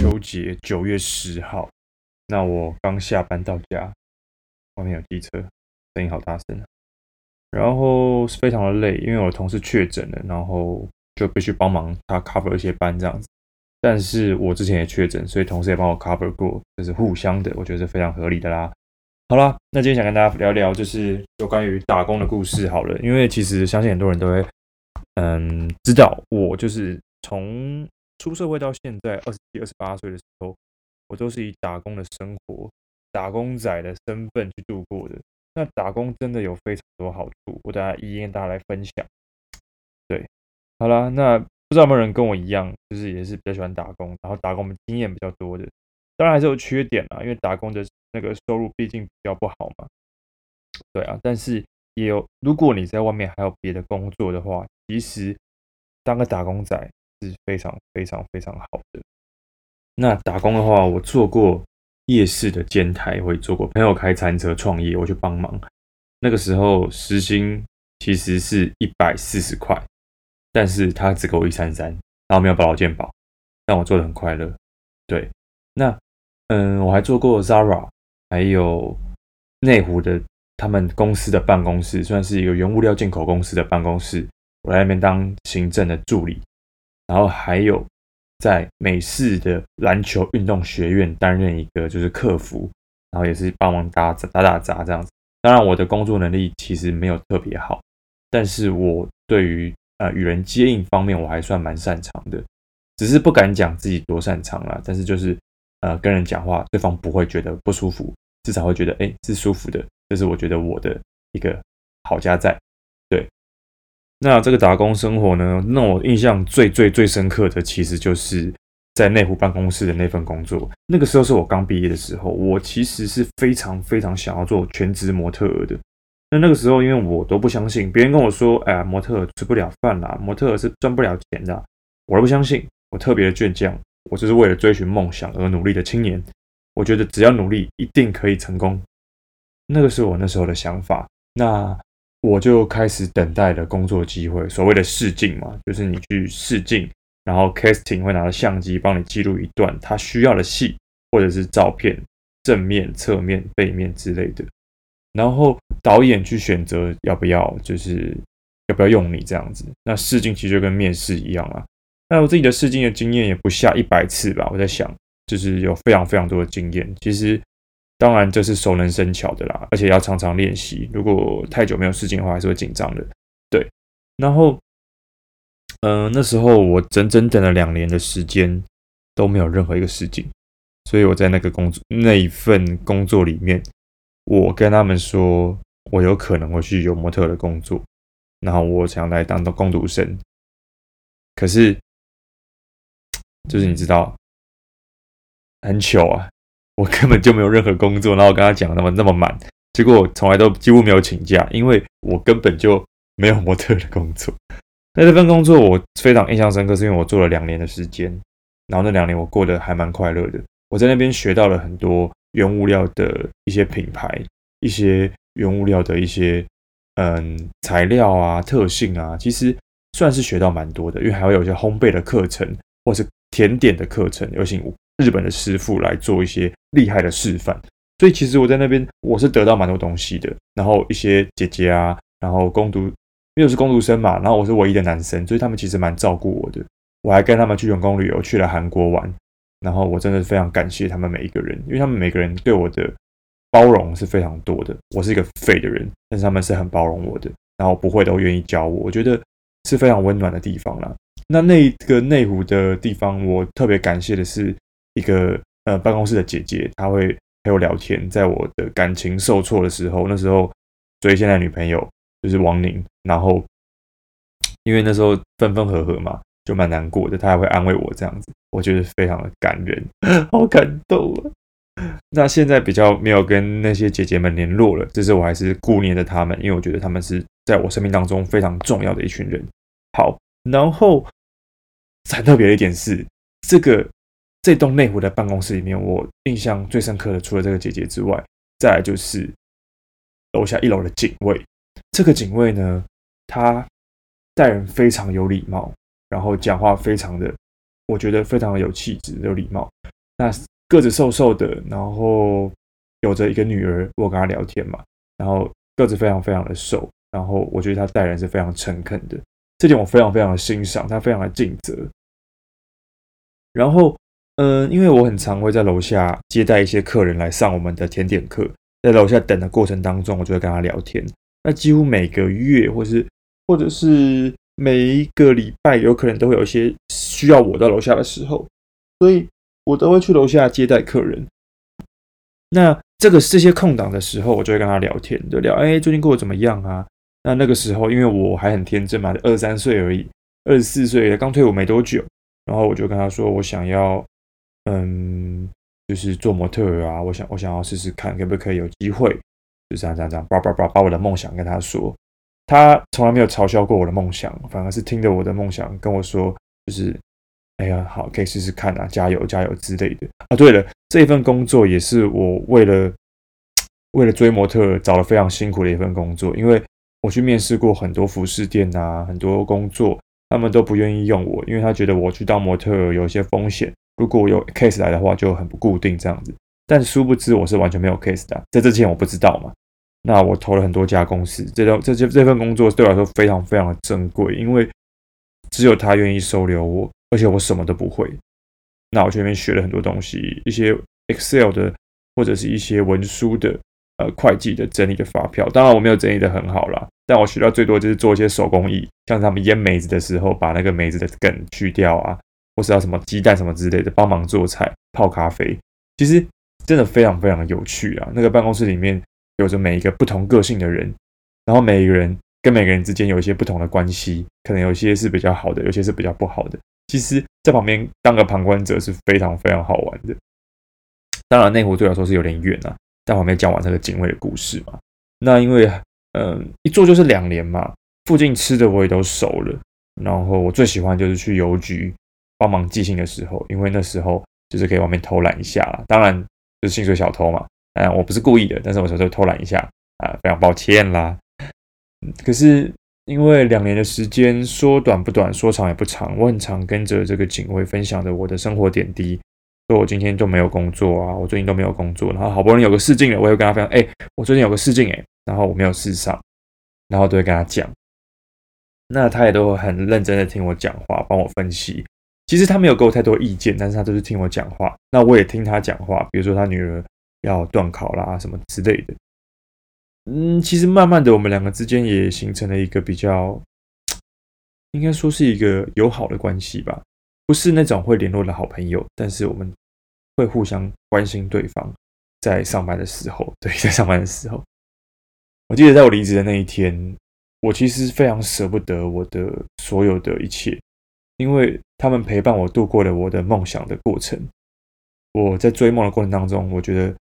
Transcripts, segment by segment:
秋节，九月十号。那我刚下班到家，外面有机车，声音好大声。然后是非常的累，因为我的同事确诊了，然后就必须帮忙他 cover 一些班这样子。但是我之前也确诊，所以同事也帮我 cover 过，这是互相的，我觉得是非常合理的啦。好啦，那今天想跟大家聊聊，就是有关于打工的故事。好了，因为其实相信很多人都会，嗯，知道我就是从出社会到现在二十七、二十八岁的时候，我都是以打工的生活、打工仔的身份去度过的。那打工真的有非常多好处，我等下一一跟大家来分享。对，好啦，那不知道有没有人跟我一样，就是也是比较喜欢打工，然后打工的经验比较多的。当然还是有缺点啦，因为打工的那个收入毕竟比较不好嘛。对啊，但是也有，如果你在外面还有别的工作的话，其实当个打工仔是非常非常非常好的。那打工的话，我做过夜市的煎台，我也做过朋友开餐车创业，我去帮忙。那个时候时薪其实是一百四十块，但是他只给我一三三，然后没有保劳健保，但我做的很快乐。对，那。嗯，我还做过 Zara，还有内湖的他们公司的办公室，算是一个原物料进口公司的办公室。我在那边当行政的助理，然后还有在美式的篮球运动学院担任一个就是客服，然后也是帮忙打打打杂这样子。当然，我的工作能力其实没有特别好，但是我对于呃与人接应方面我还算蛮擅长的，只是不敢讲自己多擅长啦，但是就是。呃，跟人讲话，对方不会觉得不舒服，至少会觉得哎是舒服的。这是我觉得我的一个好家在。对，那这个打工生活呢，让我印象最最最深刻的，其实就是在内湖办公室的那份工作。那个时候是我刚毕业的时候，我其实是非常非常想要做全职模特的。那那个时候，因为我都不相信，别人跟我说，哎呀，模特吃不了饭啦，模特是赚不了钱的，我都不相信，我特别的倔强。我就是为了追寻梦想而努力的青年，我觉得只要努力，一定可以成功。那个是我那时候的想法。那我就开始等待的工作机会，所谓的试镜嘛，就是你去试镜，然后 casting 会拿着相机帮你记录一段他需要的戏，或者是照片，正面、侧面、背面之类的。然后导演去选择要不要，就是要不要用你这样子。那试镜其实就跟面试一样啊。那我自己的试镜的经验也不下一百次吧，我在想，就是有非常非常多的经验。其实，当然这是熟能生巧的啦，而且要常常练习。如果太久没有试镜的话，还是会紧张的。对，然后，嗯、那时候我整整等了两年的时间都没有任何一个试镜，所以我在那个工作那一份工作里面，我跟他们说我有可能会去有模特的工作，然后我想来当工读生，可是。就是你知道，很糗啊！我根本就没有任何工作，然后我跟他讲那么那么满，结果我从来都几乎没有请假，因为我根本就没有模特的工作。那这份工作我非常印象深刻，是因为我做了两年的时间，然后那两年我过得还蛮快乐的。我在那边学到了很多原物料的一些品牌，一些原物料的一些嗯材料啊、特性啊，其实算是学到蛮多的，因为还会有一些烘焙的课程，或是。甜点的课程，有请日本的师傅来做一些厉害的示范，所以其实我在那边我是得到蛮多东西的。然后一些姐姐啊，然后攻读，因为我是攻读生嘛，然后我是唯一的男生，所以他们其实蛮照顾我的。我还跟他们去员工旅游，去了韩国玩，然后我真的是非常感谢他们每一个人，因为他们每个人对我的包容是非常多的。我是一个废的人，但是他们是很包容我的，然后不会都愿意教我，我觉得是非常温暖的地方啦。那那个内湖的地方，我特别感谢的是一个呃办公室的姐姐，她会陪我聊天，在我的感情受挫的时候，那时候追现在女朋友就是王宁，然后因为那时候分分合合嘛，就蛮难过的，她还会安慰我这样子，我觉得非常的感人，好感动啊！那现在比较没有跟那些姐姐们联络了，只是我还是顾念着她们，因为我觉得她们是在我生命当中非常重要的一群人。好，然后。很特别的一点是，这个这栋内湖的办公室里面，我印象最深刻的，除了这个姐姐之外，再来就是楼下一楼的警卫。这个警卫呢，他待人非常有礼貌，然后讲话非常的我觉得非常的有气质、有礼貌。那个子瘦瘦的，然后有着一个女儿，我跟他聊天嘛，然后个子非常非常的瘦，然后我觉得他待人是非常诚恳的，这点我非常非常的欣赏，他非常的尽责。然后，嗯、因为我很常会在楼下接待一些客人来上我们的甜点课，在楼下等的过程当中，我就会跟他聊天。那几乎每个月，或是或者是每一个礼拜，有可能都会有一些需要我到楼下的时候，所以我都会去楼下接待客人。那这个这些空档的时候，我就会跟他聊天，就聊，哎，最近过得怎么样啊？那那个时候，因为我还很天真嘛，二三岁而已，二十四岁刚退伍没多久。然后我就跟他说，我想要，嗯，就是做模特啊，我想我想要试试看，可不可以有机会，就这样这样这样，叭叭叭，把我的梦想跟他说。他从来没有嘲笑过我的梦想，反而是听着我的梦想跟我说，就是，哎呀，好，可以试试看啊，加油加油之类的。啊，对了，这一份工作也是我为了为了追模特找了非常辛苦的一份工作，因为我去面试过很多服饰店啊，很多工作。他们都不愿意用我，因为他觉得我去当模特有一些风险。如果有 case 来的话，就很不固定这样子。但殊不知我是完全没有 case 的，在这之前我不知道嘛。那我投了很多家公司，这这这这份工作对我来说非常非常的珍贵，因为只有他愿意收留我，而且我什么都不会。那我这边学了很多东西，一些 Excel 的或者是一些文书的。呃，会计的整理的发票，当然我没有整理得很好啦，但我学到最多就是做一些手工艺，像他们腌梅子的时候，把那个梅子的梗去掉啊，或是要什么鸡蛋什么之类的，帮忙做菜、泡咖啡，其实真的非常非常有趣啊。那个办公室里面有着每一个不同个性的人，然后每一个人跟每个人之间有一些不同的关系，可能有些是比较好的，有些是比较不好的。其实，在旁边当个旁观者是非常非常好玩的。当然，内湖对我来说是有点远啊。在旁边讲完这个警卫的故事嘛，那因为嗯一做就是两年嘛，附近吃的我也都熟了，然后我最喜欢就是去邮局帮忙寄信的时候，因为那时候就是可以外面偷懒一下，当然就是薪水小偷嘛，嗯，我不是故意的，但是我有时候偷懒一下啊，非常抱歉啦。可是因为两年的时间说短不短，说长也不长，我很常跟着这个警卫分享的我的生活点滴。说我今天就没有工作啊，我最近都没有工作，然后好不容易有个试镜了，我又跟他分享，哎，我最近有个试镜，哎，然后我没有试上，然后都会跟他讲，那他也都很认真的听我讲话，帮我分析。其实他没有给我太多意见，但是他都是听我讲话，那我也听他讲话。比如说他女儿要段考啦，什么之类的。嗯，其实慢慢的，我们两个之间也形成了一个比较，应该说是一个友好的关系吧。不是那种会联络的好朋友，但是我们会互相关心对方。在上班的时候，对，在上班的时候，我记得在我离职的那一天，我其实非常舍不得我的所有的一切，因为他们陪伴我度过了我的梦想的过程。我在追梦的过程当中，我觉得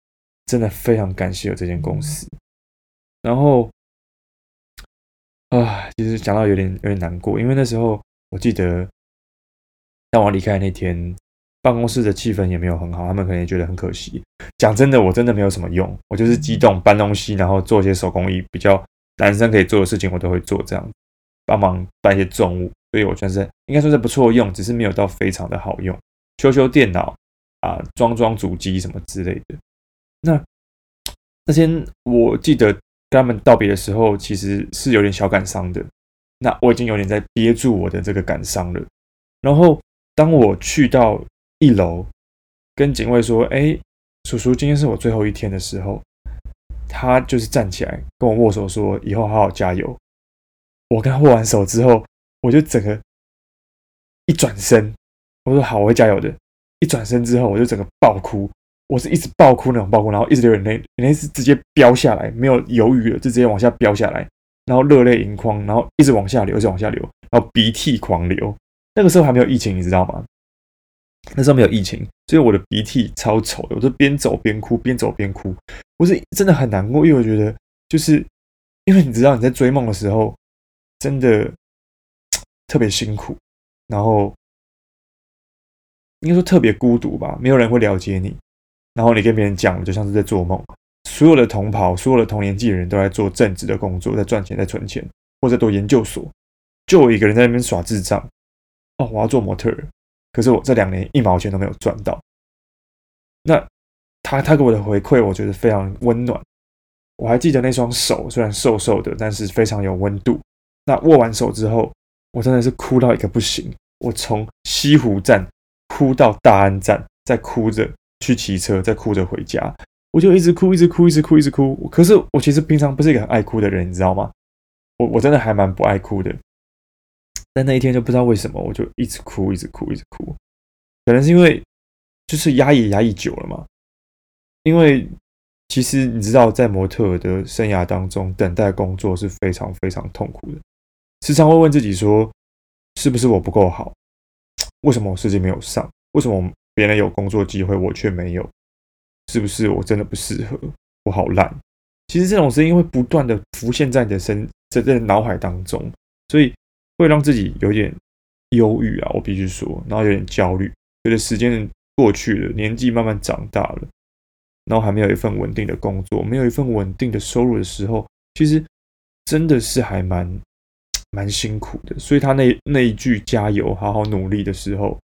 真的非常感谢有这间公司。然后啊，其实讲到有点有点难过，因为那时候我记得。当我离开那天，办公室的气氛也没有很好，他们可能也觉得很可惜。讲真的，我真的没有什么用，我就是激动搬东西，然后做一些手工艺，比较男生可以做的事情，我都会做，这样帮忙搬一些重物，所以我算是应该说是不错用，只是没有到非常的好用。修修电脑啊，装装主机什么之类的。那那天我记得跟他们道别的时候，其实是有点小感伤的。那我已经有点在憋住我的这个感伤了，然后。当我去到一楼，跟警卫说：“哎，叔叔，今天是我最后一天的时候。”他就是站起来跟我握手，说：“以后好好加油。”我跟他握完手之后，我就整个一转身，我说：“好，我会加油的。”一转身之后，我就整个爆哭，我是一直爆哭那种爆哭，然后一直流眼泪，眼泪是直接飙下来，没有犹豫了，就直接往下飙下来，然后热泪盈眶，然后一直往下流，一直往下流，然后鼻涕狂流。那个时候还没有疫情，你知道吗？那时候没有疫情，所以我的鼻涕超丑的，我就边走边哭，边走边哭。我是真的很难过，因为我觉得，就是因为你知道你在追梦的时候，真的特别辛苦，然后应该说特别孤独吧，没有人会了解你。然后你跟别人讲，就像是在做梦。所有的同袍，所有的同年纪的人都在做正职的工作，在赚钱，在存钱，或者读研究所，就我一个人在那边耍智障。哦，我要做模特儿，可是我这两年一毛钱都没有赚到。那他他给我的回馈，我觉得非常温暖。我还记得那双手虽然瘦瘦的，但是非常有温度。那握完手之后，我真的是哭到一个不行。我从西湖站哭到大安站，再哭着去骑车，再哭着回家。我就一直哭，一直哭，一直哭，一直哭。可是我其实平常不是一个很爱哭的人，你知道吗？我我真的还蛮不爱哭的。但那一天就不知道为什么，我就一直哭，一直哭，一直哭。可能是因为就是压抑压抑久了嘛。因为其实你知道，在模特的生涯当中，等待工作是非常非常痛苦的。时常会问自己说，是不是我不够好？为什么我实际没有上？为什么别人有工作机会，我却没有？是不是我真的不适合？我好烂。其实这种声音会不断的浮现在你的身在在脑海当中，所以会让自己有点忧郁啊。我必须说，然后有点焦虑。觉得时间过去了，年纪慢慢长大了，然后还没有一份稳定的工作，没有一份稳定的收入的时候，其实真的是还蛮蛮辛苦的。所以他那那一句“加油，好好努力”的时候，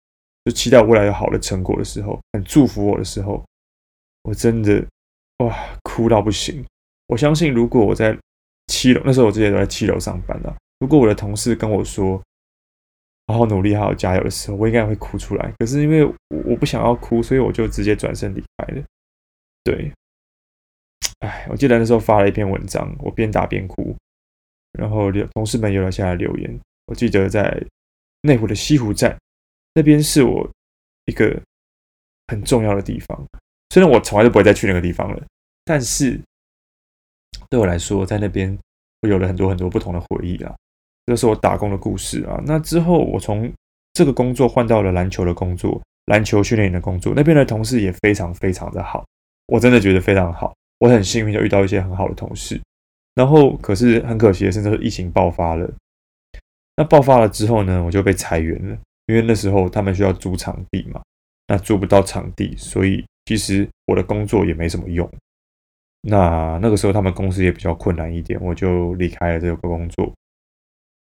就期待未来有好的成果的时候，很祝福我的时候，我真的哇哭到不行。我相信，如果我在七楼，那时候我之前都在七楼上班的。如果我的同事跟我说“好好努力，好好加油”的时候，我应该会哭出来。可是因为我不想要哭，所以我就直接转身离开了。对，哎，我记得那时候发了一篇文章，我边打边哭，然后同事们有了下来留言。我记得在内湖的西湖站那边是我一个很重要的地方，虽然我从来都不会再去那个地方了，但是。对我来说，在那边我有了很多很多不同的回忆啊，这是我打工的故事啊。那之后，我从这个工作换到了篮球的工作，篮球训练营的工作，那边的同事也非常非常的好，我真的觉得非常好。我很幸运就遇到一些很好的同事。然后，可是很可惜的是，那时候疫情爆发了。那爆发了之后呢，我就被裁员了，因为那时候他们需要租场地嘛，那租不到场地，所以其实我的工作也没什么用。那那个时候他们公司也比较困难一点，我就离开了这个工作，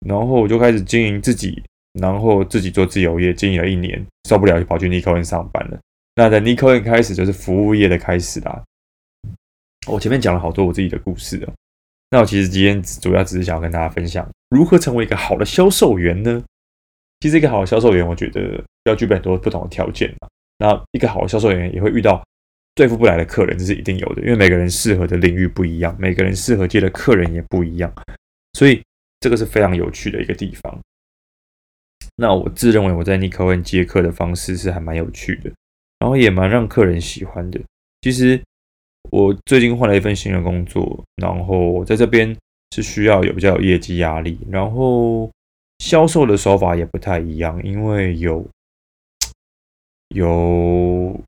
然后我就开始经营自己，然后自己做自由业，经营了一年，受不了就跑去 n i c o n 上班了。那在 n i c o n 开始就是服务业的开始啦。我前面讲了好多我自己的故事了，那我其实今天主要只是想要跟大家分享如何成为一个好的销售员呢？其实一个好的销售员，我觉得要具备很多不同的条件嘛。那一个好的销售员也会遇到。对付不来的客人，这是一定有的，因为每个人适合的领域不一样，每个人适合接的客人也不一样，所以这个是非常有趣的一个地方。那我自认为我在 Nico 接客的方式是还蛮有趣的，然后也蛮让客人喜欢的。其实我最近换了一份新的工作，然后在这边是需要有比较有业绩压力，然后销售的手法也不太一样，因为有 有。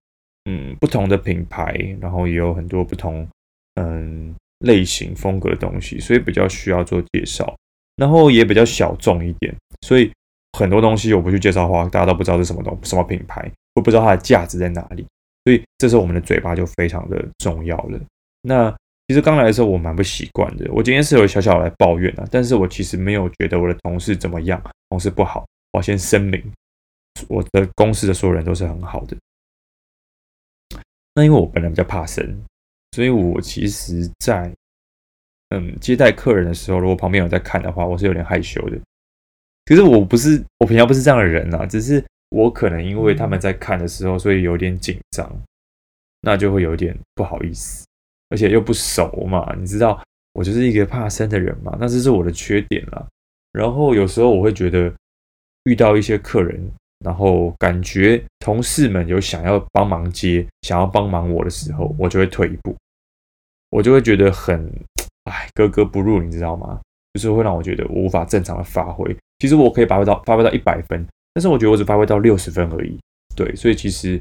嗯，不同的品牌，然后也有很多不同嗯类型风格的东西，所以比较需要做介绍，然后也比较小众一点，所以很多东西我不去介绍的话，大家都不知道是什么东什么品牌，我不知道它的价值在哪里，所以这时候我们的嘴巴就非常的重要了。那其实刚来的时候我蛮不习惯的，我今天是有小小来抱怨啊，但是我其实没有觉得我的同事怎么样，同事不好，我先声明，我的公司的所有人都是很好的。那因为我本来比较怕生，所以我其实在嗯接待客人的时候，如果旁边有在看的话，我是有点害羞的。其实我不是，我平常不是这样的人啊，只是我可能因为他们在看的时候，所以有点紧张，那就会有点不好意思，而且又不熟嘛，你知道，我就是一个怕生的人嘛，那这是我的缺点啦。然后有时候我会觉得遇到一些客人。然后感觉同事们有想要帮忙接、想要帮忙我的时候，我就会退一步，我就会觉得很哎格格不入，你知道吗？就是会让我觉得我无法正常的发挥。其实我可以发挥到发挥到一百分，但是我觉得我只发挥到六十分而已。对，所以其实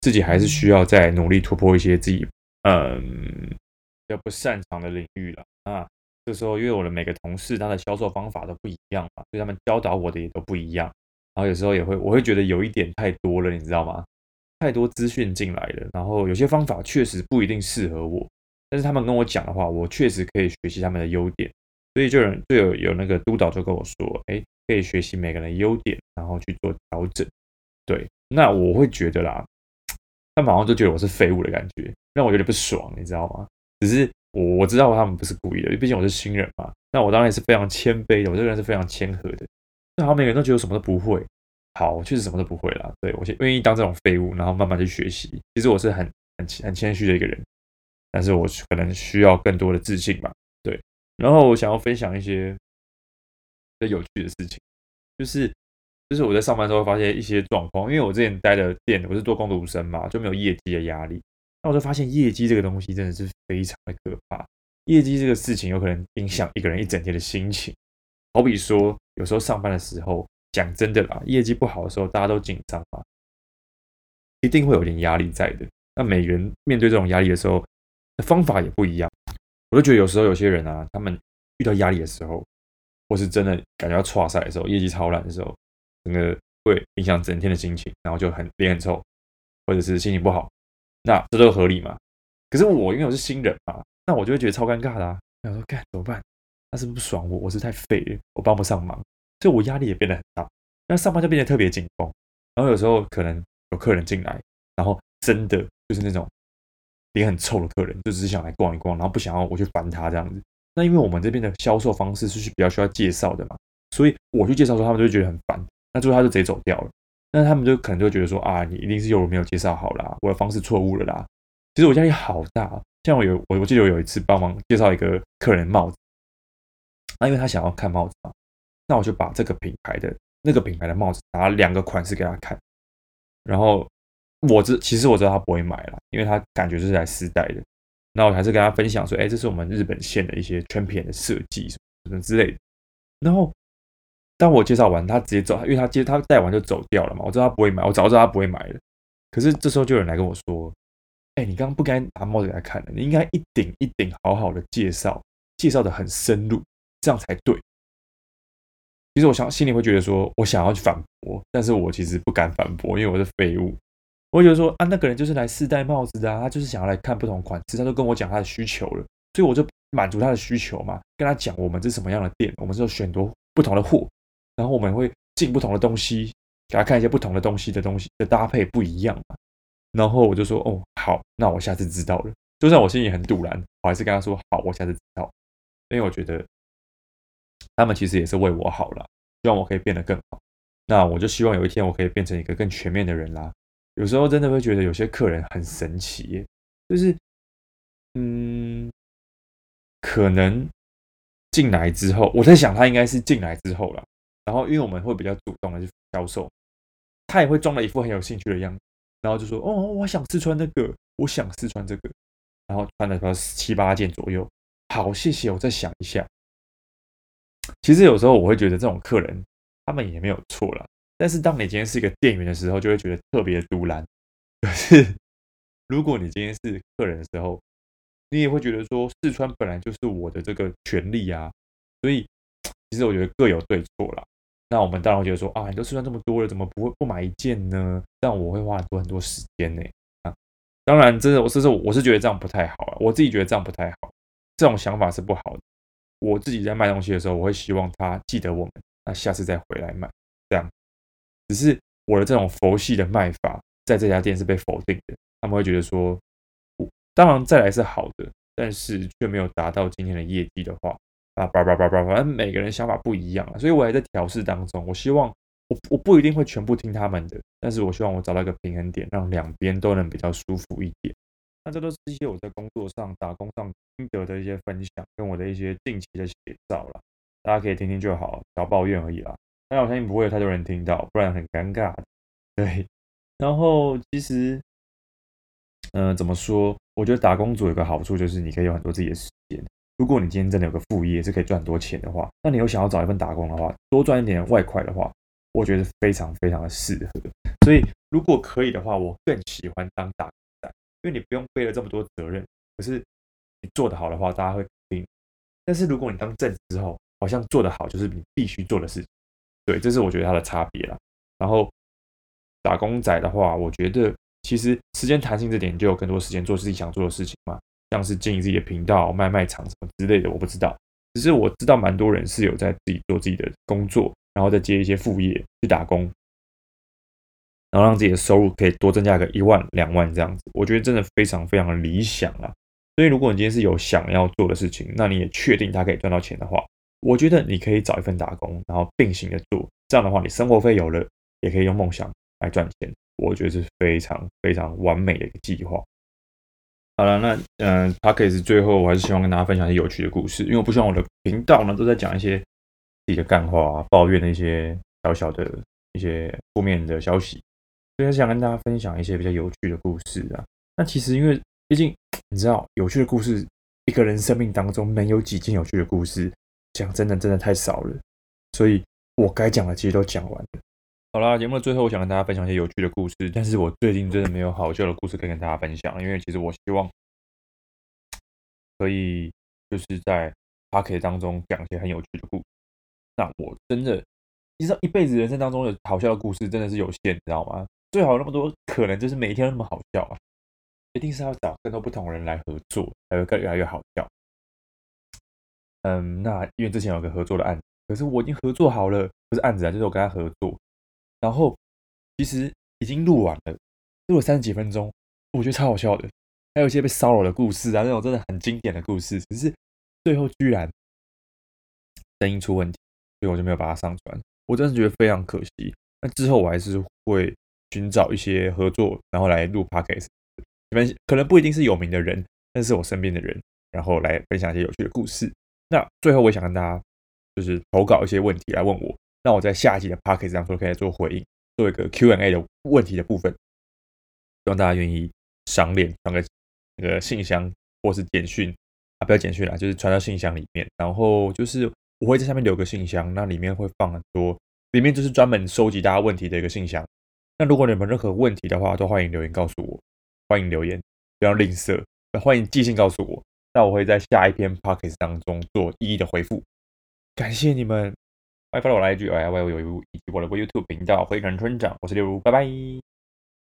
自己还是需要再努力突破一些自己嗯比较不擅长的领域了啊。这时候因为我的每个同事他的销售方法都不一样嘛，所以他们教导我的也都不一样。然后有时候也会，我会觉得有一点太多了，你知道吗？太多资讯进来了，然后有些方法确实不一定适合我，但是他们跟我讲的话，我确实可以学习他们的优点，所以就有就有有那个督导就跟我说，哎，可以学习每个人的优点，然后去做调整。对，那我会觉得啦，他们好像就觉得我是废物的感觉，让我有点不爽，你知道吗？只是我我知道他们不是故意的，毕竟我是新人嘛。那我当然也是非常谦卑的，我这个人是非常谦和的。那好，每个人都觉得我什么都不会，好，我确实什么都不会啦。对，我愿意当这种废物，然后慢慢去学习。其实我是很很很谦虚的一个人，但是我可能需要更多的自信吧。对，然后我想要分享一些有趣的事情，就是就是我在上班之后发现一些状况，因为我之前待的店我是做工读生嘛，就没有业绩的压力。那我就发现业绩这个东西真的是非常的可怕，业绩这个事情有可能影响一个人一整天的心情。好比说，有时候上班的时候，讲真的啦，业绩不好的时候，大家都紧张嘛，一定会有点压力在的。那每个人面对这种压力的时候，方法也不一样。我就觉得有时候有些人啊，他们遇到压力的时候，或是真的感觉要挫赛的时候，业绩超烂的时候，整个会影响整天的心情，然后就很脸很臭，或者是心情不好。那这都合理嘛？可是我因为我是新人嘛，那我就会觉得超尴尬的啊。想说干怎么办？他是不是不爽我？我是太废了，我帮不上忙，所以我压力也变得很大。那上班就变得特别紧绷，然后有时候可能有客人进来，然后真的就是那种脸很臭的客人，就只是想来逛一逛，然后不想要我去烦他这样子。那因为我们这边的销售方式是比较需要介绍的嘛，所以我去介绍的时候，他们就会觉得很烦。那最后他就直接走掉了。那他们就可能就觉得说啊，你一定是有人没有介绍好啦，我的方式错误了啦。其实我压力好大，像我有我我记得我有一次帮忙介绍一个客人帽子。那因为他想要看帽子嘛，那我就把这个品牌的那个品牌的帽子拿两个款式给他看，然后我知其实我知道他不会买了，因为他感觉就是来试戴的。那我还是跟他分享说，哎，这是我们日本线的一些圈片的设计什么之类的。然后当我介绍完，他直接走，因为他接他戴完就走掉了嘛。我知道他不会买，我早知道他不会买的。可是这时候就有人来跟我说，哎，你刚刚不该拿帽子给他看的，你应该一顶一顶好好的介绍，介绍的很深入。这样才对。其实我想心里会觉得说，我想要去反驳，但是我其实不敢反驳，因为我是废物。我会觉得说啊，那个人就是来试戴帽子的啊，他就是想要来看不同款式，他都跟我讲他的需求了，所以我就满足他的需求嘛，跟他讲我们是什么样的店，我们是有选多不同的货，然后我们会进不同的东西，给他看一些不同的东西的东西的搭配不一样嘛。然后我就说哦好，那我下次知道了。就算我心里很赌烂，我还是跟他说好，我下次知道，因为我觉得。他们其实也是为我好了，希望我可以变得更好。那我就希望有一天我可以变成一个更全面的人啦。有时候真的会觉得有些客人很神奇耶，就是，嗯，可能进来之后，我在想他应该是进来之后啦。然后因为我们会比较主动的去销售，他也会装了一副很有兴趣的样子，然后就说：“哦，我想试穿这个，我想试穿这个。”然后穿了大概七八件左右。好，谢谢，我再想一下。其实有时候我会觉得这种客人他们也没有错啦，但是当你今天是一个店员的时候，就会觉得特别的独揽。可是如果你今天是客人的时候，你也会觉得说试穿本来就是我的这个权利啊。所以其实我觉得各有对错啦。那我们当然会觉得说啊，你都试穿这么多了，怎么不会不买一件呢？但我会花很多很多时间呢。啊，当然，真的，我是说我是觉得这样不太好啊。我自己觉得这样不太好，这种想法是不好的。我自己在卖东西的时候，我会希望他记得我们，那下次再回来买。这样，只是我的这种佛系的卖法，在这家店是被否定的。他们会觉得说，当然再来是好的，但是却没有达到今天的业绩的话，啊叭叭叭叭，反正每个人想法不一样啊，所以我还在调试当中。我希望我我不一定会全部听他们的，但是我希望我找到一个平衡点，让两边都能比较舒服一点。那这都是一些我在工作上、打工上心得的一些分享，跟我的一些近期的写照啦，大家可以听听就好，不要抱怨而已啦。但我相信不会有太多人听到，不然很尴尬。对，然后其实，嗯、怎么说？我觉得打工族有个好处就是你可以有很多自己的时间。如果你今天真的有个副业是可以赚很多钱的话，那你又想要找一份打工的话，多赚一点外快的话，我觉得非常非常的适合。所以如果可以的话，我更喜欢当打工仔。因为你不用背了这么多责任，可是你做得好的话，大家会肯定。但是如果你当正职之后，好像做得好就是你必须做的事情，对，这是我觉得它的差别啦。然后打工仔的话，我觉得其实时间弹性这点就有更多时间做自己想做的事情嘛，像是经营自己的频道、卖卖场什么之类的，我不知道。只是我知道蛮多人是有在自己做自己的工作，然后再接一些副业去打工。然后让自己的收入可以多增加个一万两万这样子，我觉得真的非常非常理想啊。所以如果你今天是有想要做的事情，那你也确定它可以赚到钱的话，我觉得你可以找一份打工，然后并行的做，这样的话你生活费有了，也可以用梦想来赚钱，我觉得是非常非常完美的一个计划。好了，那嗯 Podcast 最后我还是希望跟大家分享一些有趣的故事，因为我不希望我的频道呢都在讲一些自己的干话啊、抱怨的一些小小的一些负面的消息，所以还是想跟大家分享一些比较有趣的故事啊。那其实因为毕竟你知道，有趣的故事，一个人生命当中能有几件有趣的故事，讲真的真的太少了，所以我该讲的其实都讲完了。好啦，节目的最后，我想跟大家分享一些有趣的故事。但是我最近真的没有好笑的故事可以跟大家分享，因为其实我希望可以就是在 Podcast 当中讲一些很有趣的故事。那我真的，其实一辈子人生当中有好笑的故事真的是有限，你知道吗？最好那么多，可能就是每一天都那么好笑啊！一定是要找更多不同人来合作，才会更越来越好笑。嗯，那因为之前有个合作的案子，可是我已经合作好了，不是案子啊，就是我跟他合作。然后其实已经录完了，录了三十几分钟，我觉得超好笑的，还有一些被骚扰的故事啊，那种真的很经典的故事，只是最后居然声音出问题，所以我就没有把它上传。我真的觉得非常可惜。那之后我还是会寻找一些合作，然后来录 podcast。可能不一定是有名的人，但是我身边的人，然后来分享一些有趣的故事。那最后我也想跟大家就是投稿一些问题来问我。那我在下一集的 podcast 上都可以做回应，做一个 Q&A 的问题的部分，希望大家愿意赏脸传个那个信箱或是简讯啊，不要简讯啦，就是传到信箱里面。然后就是我会在下面留个信箱，那里面会放很多，里面就是专门收集大家问题的一个信箱。那如果你们有任何问题的话，都欢迎留言告诉我，欢迎留言，不要吝啬，欢迎寄信告诉我。那我会在下一篇 podcast 当中做一一的回复。感谢你们。欢迎 follow 我的 IG，哎，我有有以及我的 YouTube 频道，灰尘村长，我是六如，拜拜。